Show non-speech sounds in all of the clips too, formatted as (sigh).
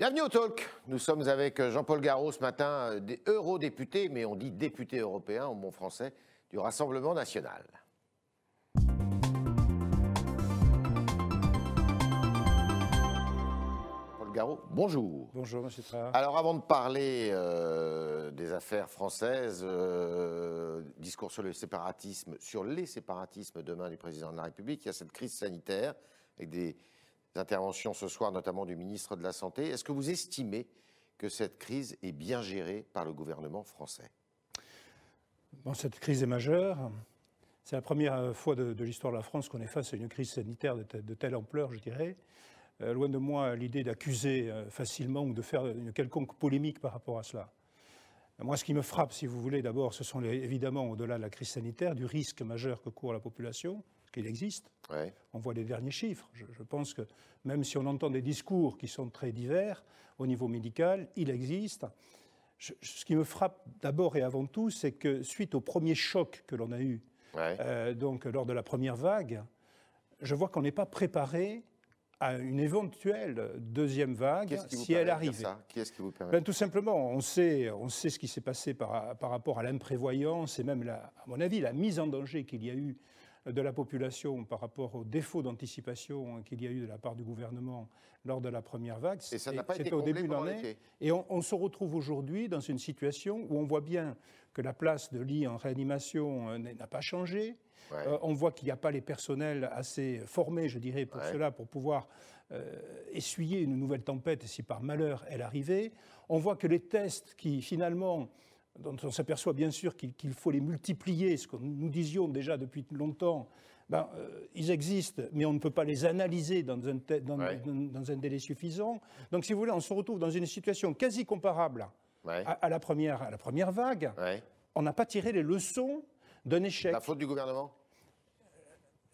Bienvenue au Talk. Nous sommes avec Jean-Paul Garot ce matin, euh, des eurodéputés, mais on dit député européen en bon français, du Rassemblement national. Paul Garot, bonjour. Bonjour, monsieur Tra. Alors, avant de parler euh, des affaires françaises, euh, discours sur le séparatisme, sur les séparatismes demain du président de la République, il y a cette crise sanitaire avec des interventions ce soir, notamment du ministre de la Santé. Est-ce que vous estimez que cette crise est bien gérée par le gouvernement français? Cette crise est majeure. C'est la première fois de, l'histoire de la France qu'on est face à une crise sanitaire de, te- de telle ampleur, je dirais. Euh, loin de moi l'idée d'accuser euh, facilement ou de faire une quelconque polémique par rapport à cela. Moi, ce qui me frappe, si vous voulez, d'abord, ce sont évidemment, au-delà de la crise sanitaire, du risque majeur que court la population, qu'il existe. Ouais. On voit les derniers chiffres. Je, je pense que même si on entend des discours qui sont très divers au niveau médical, il existe. Je- ce qui me frappe d'abord et avant tout, c'est que suite au premier choc que l'on a eu Ouais. euh, donc lors de la première vague, je vois qu'on n'est pas préparé à une éventuelle deuxième vague qui si elle ça? Qui est-ce qui vous permet? Ben, tout simplement, on sait, on sait ce qui s'est passé par, par rapport à l'imprévoyance et même, la- à mon avis, la mise en danger qu'il y a eu de la population par rapport au défaut d'anticipation qu'il y a eu de la part du gouvernement lors de la première vague. Et ça n'a pas été C'était au début de l'année. Et on, on se retrouve aujourd'hui dans une situation où on voit bien que la place de lit en réanimation euh, n'a pas changé. Ouais. Euh, on voit qu'il n'y a pas les personnels assez formés, je dirais, pour Ouais. cela, pour pouvoir euh, essuyer une nouvelle tempête si par malheur elle arrivait. On voit que les tests qui finalement, dont on s'aperçoit bien sûr qu'il faut les multiplier, ce que nous disions déjà depuis longtemps, ben, euh, ils existent, mais on ne peut pas les analyser dans un, te- dans- Ouais. dans- dans un délai suffisant. Donc si vous voulez, on se retrouve dans une situation quasi comparable Ouais. à, à la, première, à la première vague. Ouais. On n'a pas tiré les leçons d'un échec. La faute du gouvernement?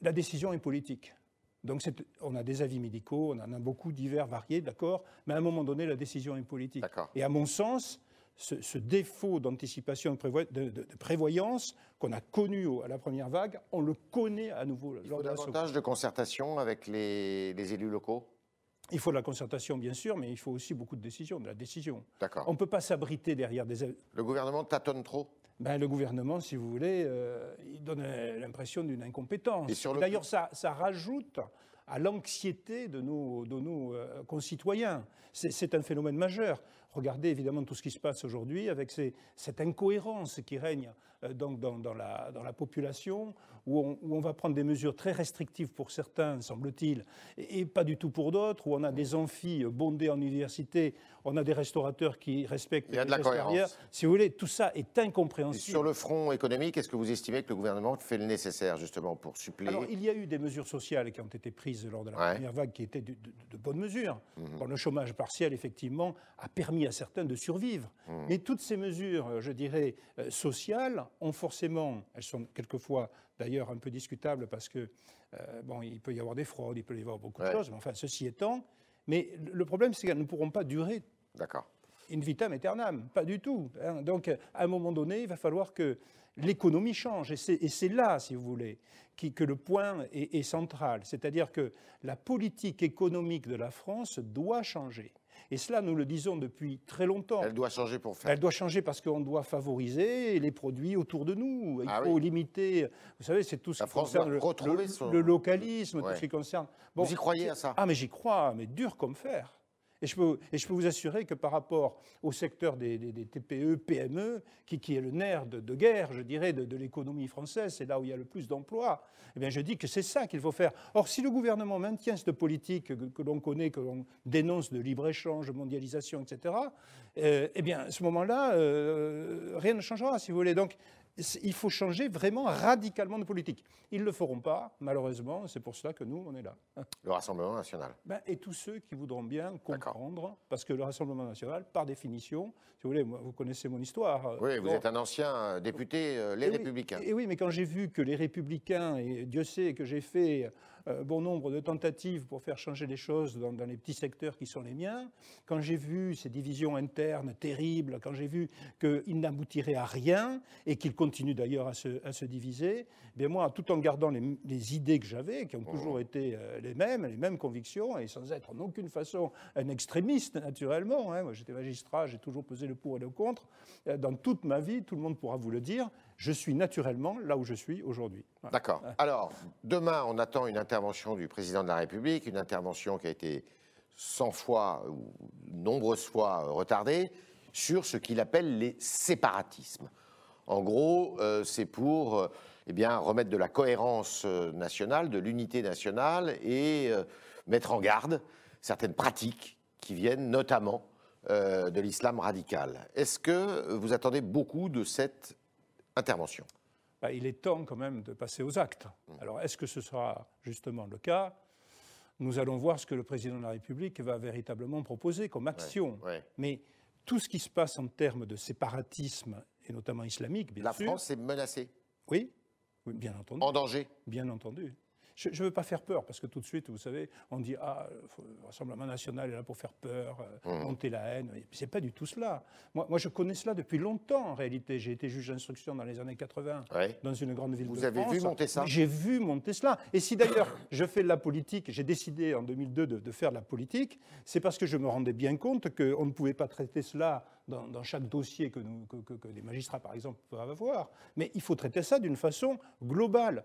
La décision est politique. Donc on a des avis médicaux, on en a beaucoup divers, variés, d'accord, mais à un moment donné, la décision est politique. Et à mon sens, ce, ce défaut d'anticipation, de, prévo- de- de- de prévoyance qu'on a connu à la première vague, on le connaît à nouveau Il faut davantage de concertation avec les, les élus locaux? Il faut de la concertation, bien sûr, mais il faut aussi beaucoup de décisions, de la décision. D'accord. On ne peut pas s'abriter derrière des... Le gouvernement tâtonne trop? Ben, le gouvernement, si vous voulez, euh, il donne l'impression d'une incompétence. Le- D'ailleurs, ça, ça rajoute à l'anxiété de nos, de nos euh, concitoyens. C'est un phénomène majeur. Regardez évidemment tout ce qui se passe aujourd'hui avec ces- cette incohérence qui règne euh, donc dans, dans la, dans la population, où on, où on va prendre des mesures très restrictives pour certains, semble-t-il, et, et pas du tout pour d'autres, où on a des amphis bondés en université, on a des restaurateurs qui respectent Il y a de la cohérence. Si vous voulez, tout ça est Et incompréhensible. sur le front économique, est-ce que vous estimez que le gouvernement fait le nécessaire justement pour suppléer Alors, il y a eu des mesures sociales qui ont été prises lors de la Ouais. première vague qui étaient de, de- de bonnes mesures. Mhm. Bon, le chômage partiel, effectivement, a permis à certains de survivre. Mhm. Mais toutes ces mesures, je dirais, euh, sociales, ont forcément, elles sont quelquefois d'ailleurs un peu discutables parce que, euh, bon, il peut y avoir des fraudes, il peut y avoir beaucoup Ouais. de choses, mais enfin, ceci étant, mais le- problème, c'est qu'elles ne pourront pas durer D'accord. in vitam aeternam, pas du tout. hein. Donc, à un moment donné, il va falloir que l'économie change. Et c'est et c'est là, si vous voulez, qui- que le point est, est central. C'est-à-dire que la politique économique de la France doit changer. Et cela, nous le disons depuis très longtemps. Elle doit changer pour faire. Elle doit changer parce qu'on doit favoriser les produits autour de nous. Il Ah faut oui. limiter. Vous savez, c'est tout ce La qui France concerne le, retrouver le- son- le localisme, Ouais. tout ce qui concerne. Vous y croyez à ça? Ah, mais j'y crois, mais dur comme fer. Et je, peux, vous assurer que par rapport au secteur des, TPE, PME, qui, est le nerf de, guerre, je dirais, de, l'économie française, c'est là où il y a le plus d'emplois, eh bien je dis que c'est ça qu'il faut faire. Or, si le gouvernement maintient cette politique que, l'on connaît, que l'on dénonce de libre-échange, mondialisation, etc., euh, eh bien à ce moment-là, euh, rien ne changera, si vous voulez. Donc, il faut changer vraiment radicalement de politique. Ils ne le feront pas, malheureusement, c'est pour cela que nous, on est là. Le Rassemblement national. Ben, et tous ceux qui voudront bien comprendre, parce que le Rassemblement national, par définition, si vous voulez, vous connaissez mon histoire. euh, Oui, vous bon, êtes un ancien euh, député, euh, les et oui, Républicains. Et oui, mais quand j'ai vu que les Républicains, et Dieu sait que j'ai fait bon nombre de tentatives pour faire changer les choses dans, les petits secteurs qui sont les miens, quand j'ai vu ces divisions internes terribles, quand j'ai vu qu'ils n'aboutiraient à rien et qu'ils continuent d'ailleurs à se, diviser, eh bien moi, tout en gardant les, idées que j'avais, qui ont toujours été euh, les mêmes, les mêmes convictions, et sans être en aucune façon un extrémiste, naturellement, hein, moi j'étais magistrat, j'ai toujours pesé le pour et le contre, euh, dans toute ma vie, tout le monde pourra vous le dire, je suis naturellement là où je suis aujourd'hui. D'accord. Alors, demain, on attend une intervention du président de la République, une intervention qui a été 100 fois ou nombreuses fois retardée sur ce qu'il appelle les séparatismes. En gros, euh, c'est pour euh, eh bien, remettre de la cohérence euh, nationale, de l'unité nationale et mettre en garde certaines pratiques qui viennent notamment de l'islam radical. Est-ce que vous attendez beaucoup de cette intervention bah, Il est temps quand même de passer aux actes. Mmh. Alors est-ce que ce sera justement le cas? Nous allons voir ce que le président de la République va véritablement proposer comme action. Mais tout ce qui se passe en termes de séparatisme, et notamment islamique, bien la sûr... La France est menacée Oui, oui, bien entendu. En danger Bien entendu. Je ne veux pas faire peur, parce que tout de suite, vous savez, on dit Ah, le Rassemblement national est là pour faire peur, euh, mmh. monter la haine. Ce n'est pas du tout cela. Moi, moi, je connais cela depuis longtemps, en réalité. J'ai été juge d'instruction dans les années 80, dans une grande ville vous de France. Vous avez vu monter ça? J'ai vu monter cela. Et si d'ailleurs je fais de la politique, j'ai décidé en 2002 de, de faire de la politique, c'est parce que je me rendais bien compte qu'on ne pouvait pas traiter cela dans, chaque dossier que, nous, que, les magistrats, par exemple, peuvent avoir. Mais il faut traiter ça d'une façon globale,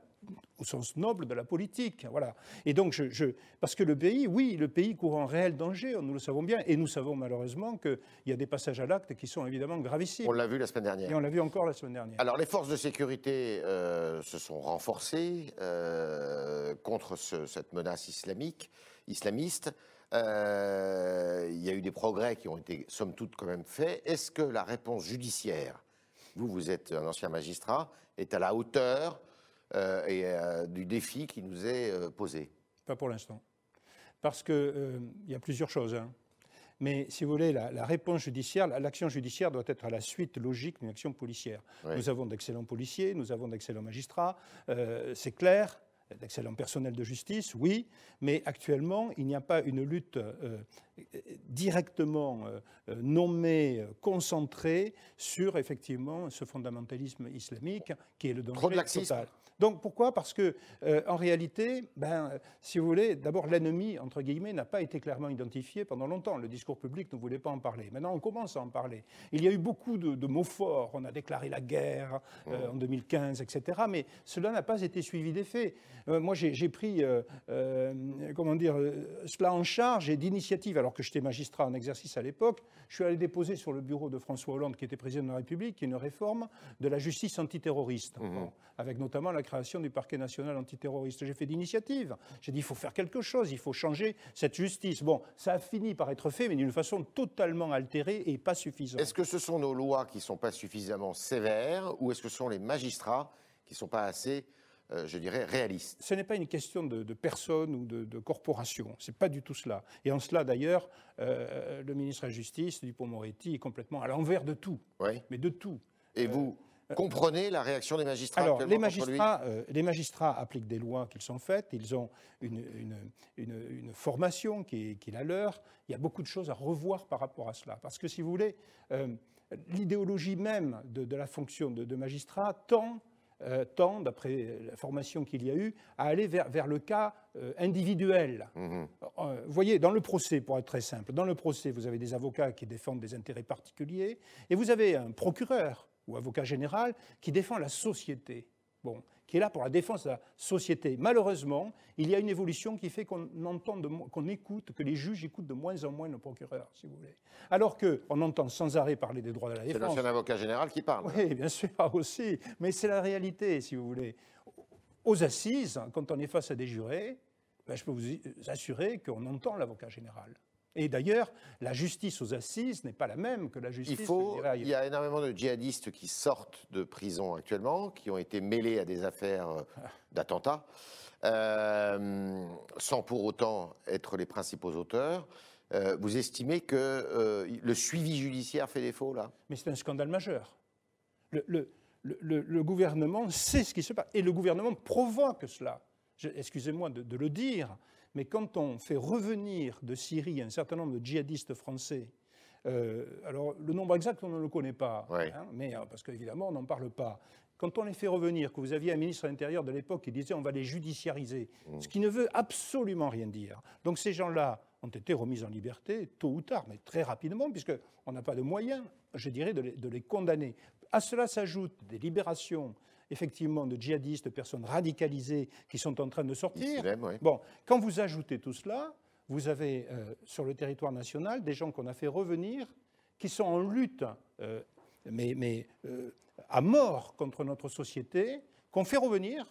au sens noble de la politique. Voilà. Et donc, je, parce que le pays, oui, le pays court un réel danger, nous le savons bien, et nous savons malheureusement qu'il y a des passages à l'acte qui sont évidemment gravissimes. On l'a vu la semaine dernière. Et on l'a vu encore la semaine dernière. Alors, les forces de sécurité euh, se sont renforcées euh, contre cette menace islamique, islamiste. Euh, il y a eu des progrès qui ont été, somme toute, quand même faits. Est-ce que la réponse judiciaire, vous, vous êtes un ancien magistrat, est à la hauteur euh, et, euh, du défi qui nous est posé? Pas pour l'instant. Parce qu'il y a plusieurs choses. Hein. Mais si vous voulez, la, réponse judiciaire, l'action judiciaire doit être à la suite logique d'une action policière. Nous avons d'excellents policiers, nous avons d'excellents magistrats, c'est clair d'excellents personnels de justice, oui, mais actuellement, il n'y a pas une lutte euh, directement euh, nommée, concentrée sur effectivement ce fondamentalisme islamique qui est le danger total. Donc pourquoi? Parce que euh, en réalité, ben, si vous voulez, d'abord l'ennemi entre guillemets n'a pas été clairement identifié pendant longtemps. Le discours public ne voulait pas en parler. Maintenant, on commence à en parler. Il y a eu beaucoup de, mots forts. On a déclaré la guerre euh, en 2015, etc. Mais cela n'a pas été suivi des faits. Euh, moi, j'ai pris, comment dire, cela en charge et d'initiative, alors que j'étais magistrat en exercice à l'époque. Je suis allé déposer sur le bureau de François Hollande, qui était président de la République, une réforme de la justice antiterroriste, mmh. avec notamment la création du parquet national antiterroriste. J'ai fait d'initiative. J'ai dit il faut faire quelque chose, il faut changer cette justice. Bon, ça a fini par être fait, mais d'une façon totalement altérée et pas suffisante. Est-ce que ce sont nos lois qui ne sont pas suffisamment sévères ou est-ce que ce sont les magistrats qui ne sont pas assez euh, je dirais, réalistes Ce n'est pas une question de, personne ou de, corporation. Ce n'est pas du tout cela. Et en cela, d'ailleurs, euh, le ministre de la Justice, Dupont-Moretti, est complètement à l'envers de tout. Oui. Mais de tout. Et vous euh, Comprenez la réaction des magistrats Alors, les magistrats, euh, les magistrats appliquent des lois qu'ils sont faites, ils ont une, une, formation qui est, la leur. Il y a beaucoup de choses à revoir par rapport à cela. Parce que, si vous voulez, euh, l'idéologie même de, la fonction de, magistrat tend, tend d'après la formation qu'il y a eu, à aller vers, vers le cas individuel. Mmh vous voyez, dans le procès, pour être très simple, dans le procès, vous avez des avocats qui défendent des intérêts particuliers, et vous avez un procureur ou avocat général qui défend la société. Bon, qui est là pour la défense de la société. Malheureusement, il y a une évolution qui fait qu'on entend, qu'on écoute, que les juges écoutent de moins en moins le procureur, si vous voulez. Alors qu'on entend sans arrêt parler des droits de la défense. C'est l'ancien avocat général qui parle. Oui, bien sûr, (laughs) aussi. Mais c'est la réalité, si vous voulez. Aux assises, quand on est face à des jurés, ben, je peux vous assurer qu'on entend l'avocat général. Et d'ailleurs, la justice aux assises n'est pas la même que la justice. Il, faut, il y a énormément de djihadistes qui sortent de prison actuellement, qui ont été mêlés à des affaires euh, d'attentats, euh, sans pour autant être les principaux auteurs. Euh, vous estimez que le suivi judiciaire fait défaut là? Mais c'est un scandale majeur. Le, le, le, gouvernement sait ce qui se passe et le gouvernement provoque cela. excusez-moi de, le dire, mais quand on fait revenir de Syrie un certain nombre de djihadistes français, euh, alors le nombre exact on ne le connaît pas, hein, mais euh, parce qu'évidemment on n'en parle pas. Quand on les fait revenir, que vous aviez un ministre de l'Intérieur de l'époque qui disait on va les judiciariser, mmh. ce qui ne veut absolument rien dire. Donc ces gens-là ont été remis en liberté tôt ou tard, mais très rapidement, puisqu'on n'a pas de moyens, je dirais, de les, de les condamner. À cela s'ajoutent des libérations effectivement de djihadistes, de personnes radicalisées qui sont en train de sortir. Bon, quand vous ajoutez tout cela, vous avez euh, sur le territoire national des gens qu'on a fait revenir, qui sont en lutte, euh, mais, mais euh, à mort contre notre société, qu'on fait revenir,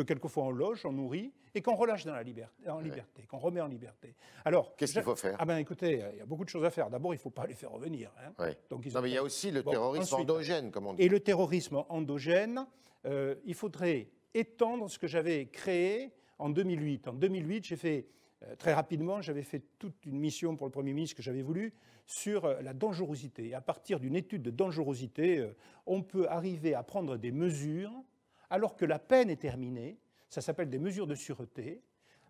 que quelquefois on loge, on nourrit, et qu'on relâche dans la liberté, en liberté, qu'on remet en liberté. Alors, qu'est-ce qu'il faut faire? Ah ben, écoutez, il y a beaucoup de choses à faire. D'abord, il ne faut pas les faire revenir. Hein. Donc, non, mais il y a aussi le terrorisme endogène, comme on dit. Et le terrorisme endogène, euh, il faudrait étendre ce que j'avais créé en 2008. En 2008, j'ai fait euh, très rapidement, j'avais fait toute une mission pour le Premier ministre que j'avais voulu sur euh, la dangerosité. Et à partir d'une étude de dangerosité, on peut arriver à prendre des mesures alors que la peine est terminée, ça s'appelle des mesures de sûreté,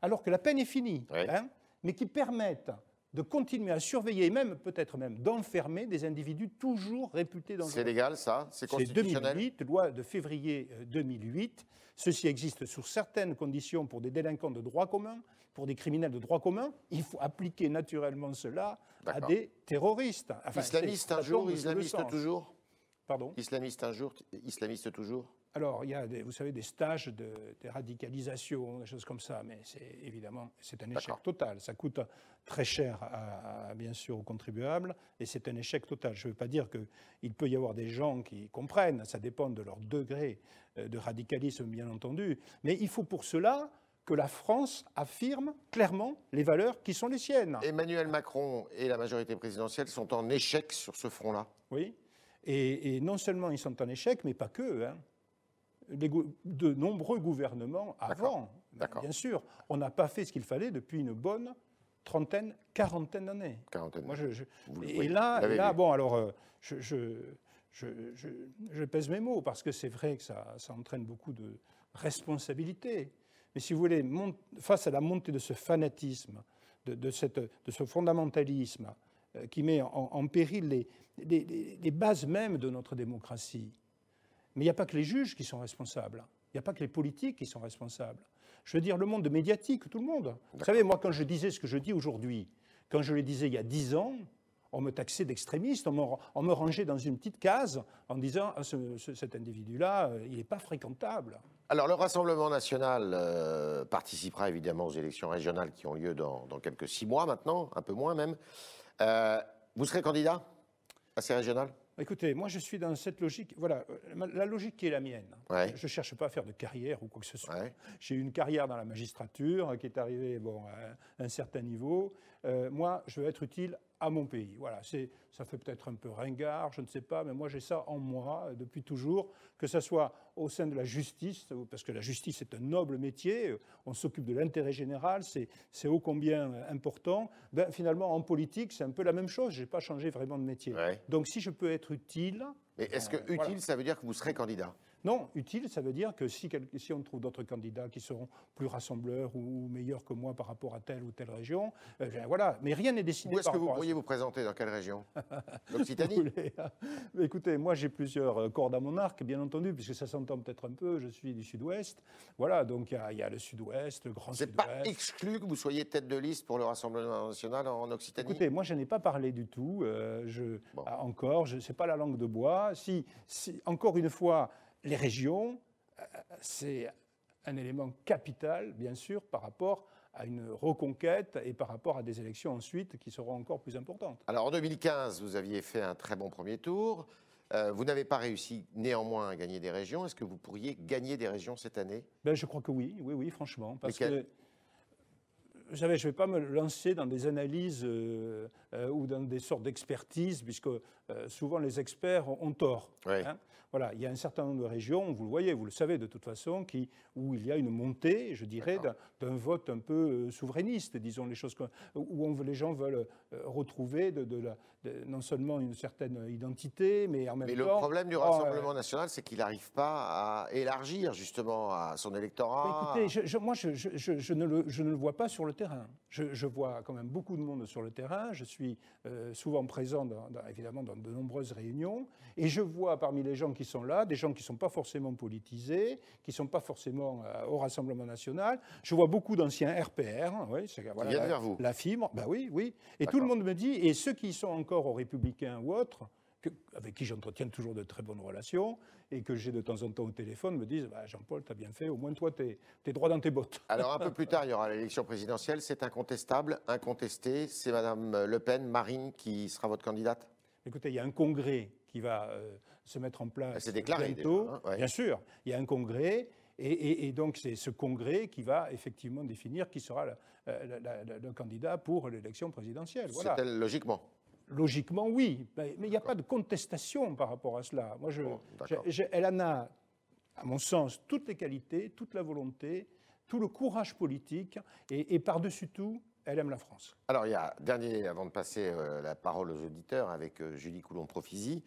alors que la peine est finie, hein, mais qui permettent de continuer à surveiller, même peut-être même d'enfermer des individus toujours réputés dangereux. C'est légal, ça? C'est constitutionnel? C'est 2008, loi de février 2008. Euh, Ceci existe sous certaines conditions pour des délinquants de droit commun, pour des criminels de droit commun. Il faut appliquer naturellement cela à des terroristes. islamistes un jour, islamistes toujours? Pardon? Islamistes un jour, islamistes toujours? Alors, il y a, vous savez, des stages de, radicalisation, des choses comme ça, mais c'est évidemment, c'est un échec total. Ça coûte très cher, à, bien sûr, aux contribuables, et c'est un échec total. Je ne veux pas dire qu'il peut y avoir des gens qui comprennent, ça dépend de leur degré euh, de radicalisme, bien entendu, mais il faut pour cela que la France affirme clairement les valeurs qui sont les siennes. Emmanuel Macron et la majorité présidentielle sont en échec sur ce front-là. Oui, et, et, non seulement ils sont en échec, mais pas que. Hein de nombreux gouvernements avant. Bien sûr, on n'a pas fait ce qu'il fallait depuis une bonne trentaine, quarantaine d'années. Moi, je, et là, là bon, alors, euh, je, je, pèse mes mots parce que c'est vrai que ça, ça, entraîne beaucoup de responsabilités. Mais si vous voulez, face à la montée de ce fanatisme, de, cette, de ce fondamentalisme euh, qui met en, péril les, les, bases même de notre démocratie, mais il n'y a pas que les juges qui sont responsables. Il n'y a pas que les politiques qui sont responsables. Je veux dire, le monde médiatique, tout le monde. Vous savez, moi, quand je disais ce que je dis aujourd'hui, quand je le disais il y a dix ans, on me taxait d'extrémiste, on, me, rangeait dans une petite case en disant ah, cet individu-là, euh, il n'est pas fréquentable. Alors le Rassemblement national euh, participera évidemment aux élections régionales qui ont lieu dans, quelques six mois maintenant, un peu moins même. Euh, vous serez candidat à ces régionales? Écoutez, moi je suis dans cette logique, voilà, la logique qui est la mienne. Je ne cherche pas à faire de carrière ou quoi que ce soit. J'ai eu une carrière dans la magistrature qui est arrivée bon, à un certain niveau. Euh, moi, je veux être utile à mon pays. Voilà, ça fait peut-être un peu ringard, je ne sais pas, mais moi j'ai ça en moi depuis toujours, que ce soit au sein de la justice, parce que la justice est un noble métier, on s'occupe de l'intérêt général, c'est ô combien important. Ben, finalement, en politique, c'est un peu la même chose, je n'ai pas changé vraiment de métier. Donc si je peux être utile... Mais est-ce que euh, utile, ça veut dire que vous serez candidat? Non, utile, ça veut dire que si, si on trouve d'autres candidats qui seront plus rassembleurs ou meilleurs que moi par rapport à telle ou telle région, euh, voilà. Mais rien n'est décidé. Où est-ce que vous pourriez vous présenter Dans quelle région? (laughs) L'Occitanie Écoutez, moi j'ai plusieurs euh, cordes à mon arc, bien entendu, puisque ça s'entend peut-être un peu. Je suis du Sud-Ouest. Voilà, donc il y, a le Sud-Ouest, le Grand Sud-Ouest. C'est pas exclu que vous soyez tête de liste pour le Rassemblement national en Occitanie? Écoutez, moi je n'ai pas parlé du tout. Euh, je, ah, encore, je sais pas la langue de bois. Si, si encore une fois les régions, euh, c'est un élément capital, bien sûr, par rapport à une reconquête et par rapport à des élections ensuite qui seront encore plus importantes. Alors en 2015, vous aviez fait un très bon premier tour. Euh, vous n'avez pas réussi néanmoins à gagner des régions. Est-ce que vous pourriez gagner des régions cette année? Ben, Je crois que oui, oui, oui, franchement. Parce que vous savez, je ne vais pas me lancer dans des analyses euh, euh, ou dans des sortes d'expertise, puisque euh, souvent les experts ont, tort. Hein. Voilà, il y a un certain nombre de régions, vous le voyez, vous le savez de toute façon, qui, où il y a une montée, je dirais, d'un vote un peu souverainiste, disons les choses, où on, les gens veulent retrouver de, de, non seulement une certaine identité, mais en même temps. Mais le problème du Rassemblement national, c'est qu'il n'arrive pas à élargir justement à son électorat. écoutez, moi, je, je, ne le, je ne le vois pas sur le terrain. Je, vois quand même beaucoup de monde sur le terrain. Je suis euh, souvent présent, évidemment, dans de nombreuses réunions. Et je vois parmi les gens qui sont là des gens qui ne sont pas forcément politisés, qui ne sont pas forcément euh, au Rassemblement national. Je vois beaucoup d'anciens RPR. Oui, voilà, la, vers vous. la fibre. Ben oui, oui. Et tout le monde me dit, et ceux qui sont encore aux Républicains ou autres, avec qui j'entretiens toujours de très bonnes relations, et que j'ai de temps en temps au téléphone, me disent bah, Jean-Paul, tu as bien fait, au moins toi, tu es, droit dans tes bottes. (laughs) Alors, un peu plus tard, il y aura l'élection présidentielle. C'est incontestable, incontesté. C'est Mme Le Pen, Marine, qui sera votre candidate? Écoutez, il y a un congrès qui va euh, se mettre en place. C'est déclaré bientôt, hein, Bien sûr, il y a un congrès. Et, donc, c'est ce congrès qui va effectivement définir qui sera le candidat pour l'élection présidentielle. Voilà. C'est logiquement? Logiquement, oui, mais il n'y a pas de contestation par rapport à cela. Moi, je, elle en a, à mon sens, toutes les qualités, toute la volonté, tout le courage politique, et, par-dessus tout, elle aime la France. Alors, il y a, dernier, avant de passer euh, la parole aux auditeurs, avec euh, Julie Coulon-Profisi,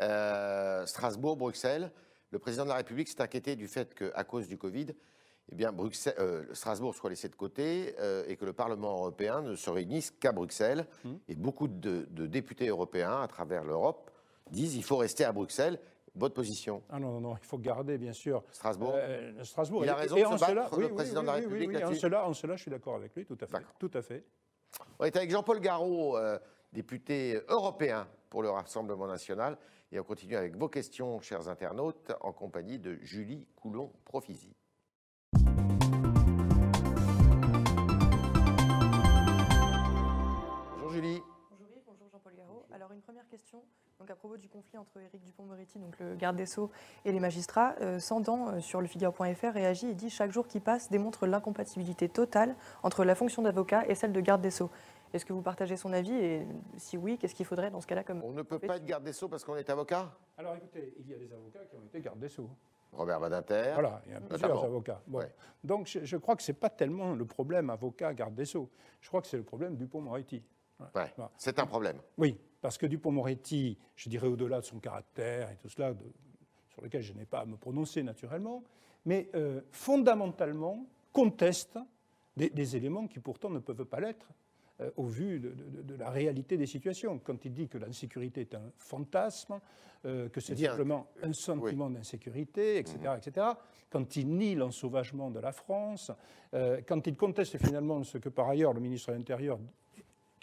euh, Strasbourg, Bruxelles, le président de la République s'est inquiété du fait qu'à cause du Covid, eh bien, Bruxelles, euh, Strasbourg soit laissé de côté euh, et que le Parlement européen ne se réunisse qu'à Bruxelles. Mmh. Et beaucoup de, députés européens à travers l'Europe disent il faut rester à Bruxelles. Votre position? Ah non, non, non, il faut garder, bien sûr. Strasbourg euh, Strasbourg. Il a raison de se battre, le président de la République oui, en, cela, en cela, je suis d'accord avec lui, tout à fait. Tout à fait. On est avec Jean-Paul Garot, député européen pour le Rassemblement national. Et on continue avec vos questions, chers internautes, en compagnie de Julie Coulon-Profisi. Alors une première question, donc à propos du conflit entre Éric Dupont-Moretti, donc le garde des Sceaux, et les magistrats, euh, Sandan euh, sur le Figaro.fr réagit et dit chaque jour qui passe démontre l'incompatibilité totale entre la fonction d'avocat et celle de garde des Sceaux. Est-ce que vous partagez son avis et si oui, qu'est-ce qu'il faudrait dans ce cas-là comme On ne peut pas être garde des Sceaux parce qu'on est avocat? Alors écoutez, il y a des avocats qui ont été garde des Sceaux. Robert Badinter. Voilà, il y a plusieurs avocats. Donc je, crois que ce n'est pas tellement le problème avocat-garde des Sceaux. Je crois que c'est le problème Dupont-Moretti. C'est un problème. Oui, parce que Dupont-Moretti, je dirais au-delà de son caractère et tout cela, sur lequel je n'ai pas à me prononcer naturellement, mais euh, fondamentalement conteste des, éléments qui pourtant ne peuvent pas l'être euh, au vu de, la réalité des situations. Quand il dit que l'insécurité est un fantasme, euh, que c'est simplement un sentiment d'insécurité, etc., mhm. etc., quand il nie l'ensauvagement de la France, quand il conteste finalement ce que par ailleurs le ministre de l'Intérieur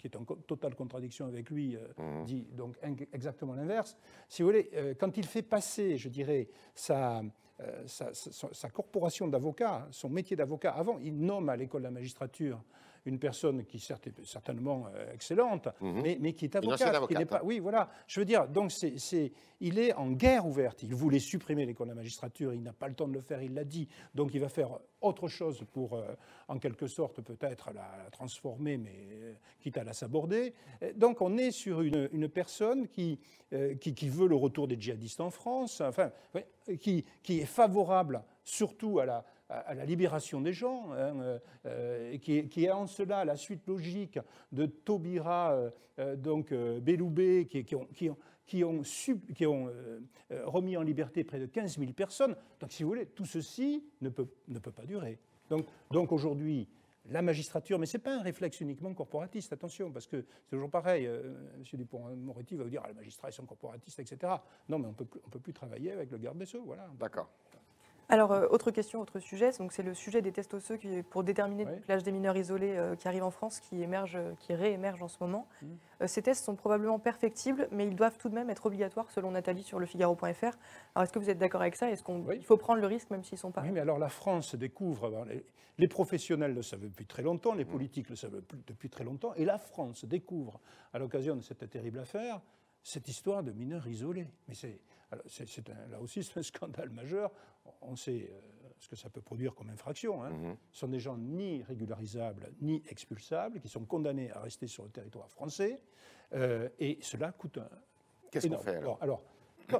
qui est en totale contradiction avec lui, euh, mmh. dit donc exactement l'inverse. Si vous voulez, euh, quand il fait passer, je dirais, sa, euh, sa, corporation d'avocat, son métier d'avocat, avant, il nomme à l'école de la magistrature une personne qui certes est certainement euh, excellente, mhm. mais, qui est avocate, qui n'est pas. Hein. Oui, voilà. Je veux dire, donc c'est, il est en guerre ouverte. Il voulait supprimer l'école de la magistrature, il n'a pas le temps de le faire, il l'a dit. Donc il va faire autre chose pour, euh, en quelque sorte, peut-être la, transformer, mais euh, quitte à la saborder. Donc on est sur une, personne qui, qui, veut le retour des djihadistes en France, enfin, qui, qui est favorable surtout à la, à la libération des gens, hein, euh, euh, qui, est en cela la suite logique de Taubira, euh, donc Belloubet, qui, ont, remis en liberté près de 15 000 personnes. Donc, si vous voulez, tout ceci ne peut, pas durer. Donc, aujourd'hui, la magistrature, mais ce n'est pas un réflexe uniquement corporatiste, attention, parce que c'est toujours pareil. M. Dupont-Moretti va vous dire ah, les magistrats sont corporatistes, etc. Non, mais on ne peut plus travailler avec le garde des Sceaux. Voilà. D'accord. Alors, euh, autre question, autre sujet, c'est le sujet des tests osseux qui, pour déterminer l'âge des mineurs isolés euh, qui arrivent en France, qui, émerge, qui réémergent en ce moment. Mmh. Euh, ces tests sont probablement perfectibles, mais ils doivent tout de même être obligatoires, selon Nathalie sur le Figaro.fr. Alors, est-ce que vous êtes d'accord avec ça? Est-ce qu'il faut prendre le risque, même s'ils ne sont pas? Oui, mais alors la France découvre, les, professionnels le savent depuis très longtemps, les mmh. politiques le savent depuis très longtemps, et la France découvre, à l'occasion de cette terrible affaire, cette histoire de mineurs isolés. Mais c'est, là aussi, c'est un scandale majeur on sait euh, parce que ça peut produire comme infraction, hein, Mhm. sont des gens ni régularisables ni expulsables, qui sont condamnés à rester sur le territoire français, euh, et cela coûte un. Qu'est-ce qu'on fait alors alors, co-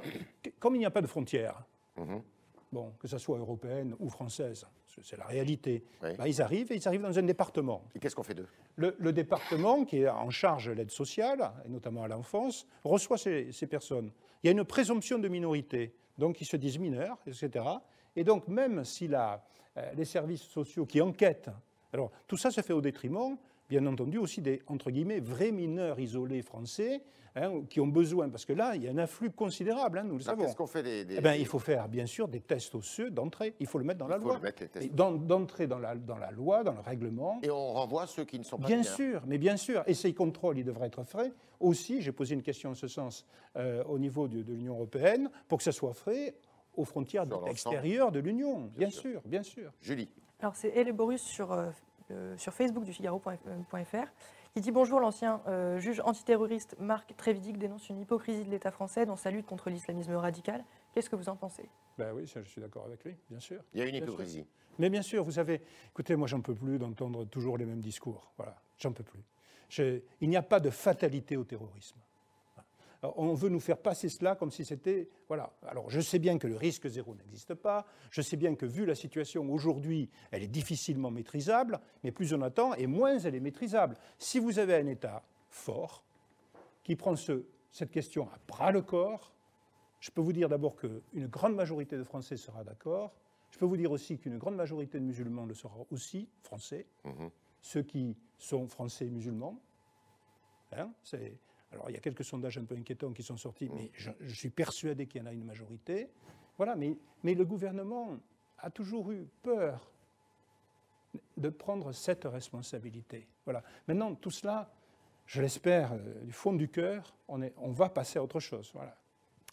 comme il n'y a pas de frontières, Mhm. bon, que ce soit européenne ou française, c'est la réalité, Oui. bah, ils arrivent et ils arrivent dans un département. Et qu'est-ce qu'on fait d'eux? Le, le département, qui est en charge de l'aide sociale, et notamment à l'enfance, reçoit ces, ces personnes. Il y a une présomption de minorité, donc ils se disent mineurs, etc. Et donc même si la, euh, les services sociaux qui enquêtent, alors tout ça se fait au détriment, bien entendu, aussi des, entre guillemets, vrais mineurs isolés français, hein, qui ont besoin, parce que là, il y a un afflux considérable, hein, nous le savons. Qu'est-ce qu'on fait des, des- Eh ben, il faut faire, bien sûr, des tests osseux d'entrée. Il faut le mettre dans la Il faut loi. le mettre, les tests. Et d'en- D'entrer dans la, dans la loi, dans le règlement. Et on renvoie ceux qui ne sont pas Bien sûr, mais bien sûr. Et ces contrôles, ils devraient être faits aussi. J'ai posé une question en ce sens euh, au niveau de, de l'Union européenne pour que ça soit fait aux frontières extérieures de l'Union. Bien, sûr. sûr, bien sûr. Julie, Alors c'est Elle et Borus sur, euh, euh, sur Facebook du Figaro.fr qui dit bonjour l'ancien euh, juge antiterroriste Marc Trévidic dénonce une hypocrisie de l'État français dans sa lutte contre l'islamisme radical. Qu'est-ce que vous en pensez? Ben oui, ça, je suis d'accord avec lui, bien sûr. il y a une hypocrisie. Mais bien sûr, vous savez, écoutez, moi, j'en peux plus d'entendre toujours les mêmes discours. Voilà, j'en peux plus. Je- il n'y a pas de fatalité au terrorisme. Alors, on veut nous faire passer cela comme si c'était. Voilà. Alors, je sais bien que le risque zéro n'existe pas. Je sais bien que, vu la situation aujourd'hui, elle est difficilement maîtrisable. Mais plus on attend, et moins elle est maîtrisable. Si vous avez un État fort, qui prend ce- cette question à bras le corps, je peux vous dire d'abord qu'une grande majorité de Français sera d'accord. Je peux vous dire aussi qu'une grande majorité de musulmans le sera aussi, français, Mhm. ceux qui sont français et musulmans. Hein, c'est- alors il y a quelques sondages un peu inquiétants qui sont sortis, mais je, je suis persuadé qu'il y en a une majorité. Voilà, mais, mais le gouvernement a toujours eu peur de prendre cette responsabilité. Voilà. Maintenant, tout cela, je l'espère, euh, du fond du cœur, on, est, on va passer à autre chose. Voilà.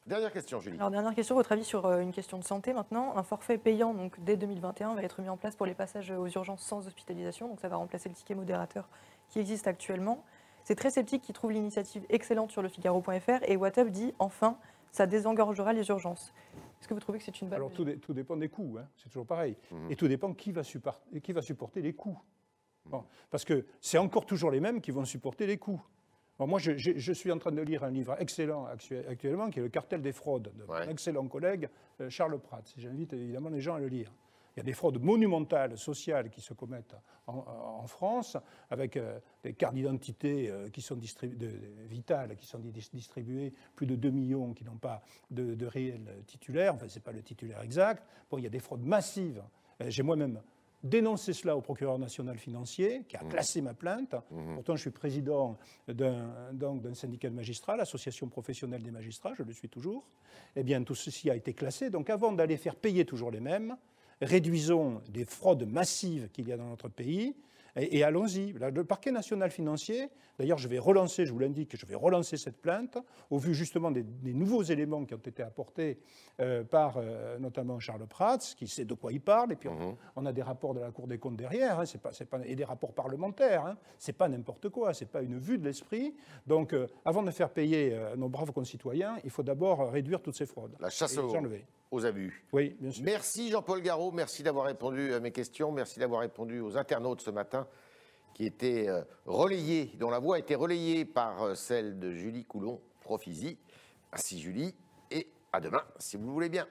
Dernière question, Julie. Alors dernière question, votre avis sur euh, une question de santé maintenant. Un forfait payant donc dès 2021 va être mis en place pour les passages aux urgences sans hospitalisation, donc ça va remplacer le ticket modérateur qui existe actuellement. C'est très sceptique qui trouve l'initiative excellente sur le Figaro.fr et WhatsApp dit enfin ça désengorgera les urgences. Est-ce que vous trouvez que c'est une bonne Alors tout, dé- tout dépend des coûts, hein, c'est toujours pareil. Mhm. Et tout dépend qui va, suppar- qui va supporter les coûts. Bon, parce que c'est encore toujours les mêmes qui vont supporter les coûts. Bon, moi, je, je- je suis en train de lire un livre excellent actu- actuellement, qui est Le cartel des fraudes, de Ouais. mon excellent collègue euh, Charles Pratt. J'invite évidemment les gens à le lire. Il y a des fraudes monumentales, sociales, qui se commettent en, en France, avec euh, des cartes d'identité euh, qui sont distribu- de- de- vitales, qui sont dis- distribuées, plus de 2 millions qui n'ont pas de, de réel titulaire, enfin, ce n'est pas le titulaire exact. Bon, il y a des fraudes massives. Euh, J'ai moi-même dénoncé cela au procureur national financier, qui a classé ma plainte. Pourtant, je suis président d'un donc, d'un syndicat de magistrats, l'association professionnelle des magistrats, je le suis toujours. Eh bien, tout ceci a été classé. Donc, avant d'aller faire payer toujours les mêmes, réduisons des fraudes massives qu'il y a dans notre pays et, et allons-y. Le parquet national financier, d'ailleurs, je vais relancer, je vous l'indique, je vais relancer cette plainte au vu justement des, des nouveaux éléments qui ont été apportés euh, par euh, notamment Charles Prats, qui sait de quoi il parle, et puis on, on a des rapports de la Cour des comptes derrière, hein, c'est pas, et des rapports parlementaires. Hein, c'est pas n'importe quoi, c'est pas une vue de l'esprit. Donc, euh, avant de faire payer nos braves concitoyens, il faut d'abord réduire toutes ces fraudes. La chasse aux, les enlever. Aux abus. Oui, bien sûr. Merci Jean-Paul Garot, merci d'avoir répondu à mes questions, merci d'avoir répondu aux internautes ce matin qui étaient euh, relayés, dont la voix a été relayée par euh, celle de Julie Coulon, Profisi. Merci Julie, et à demain si vous le voulez bien.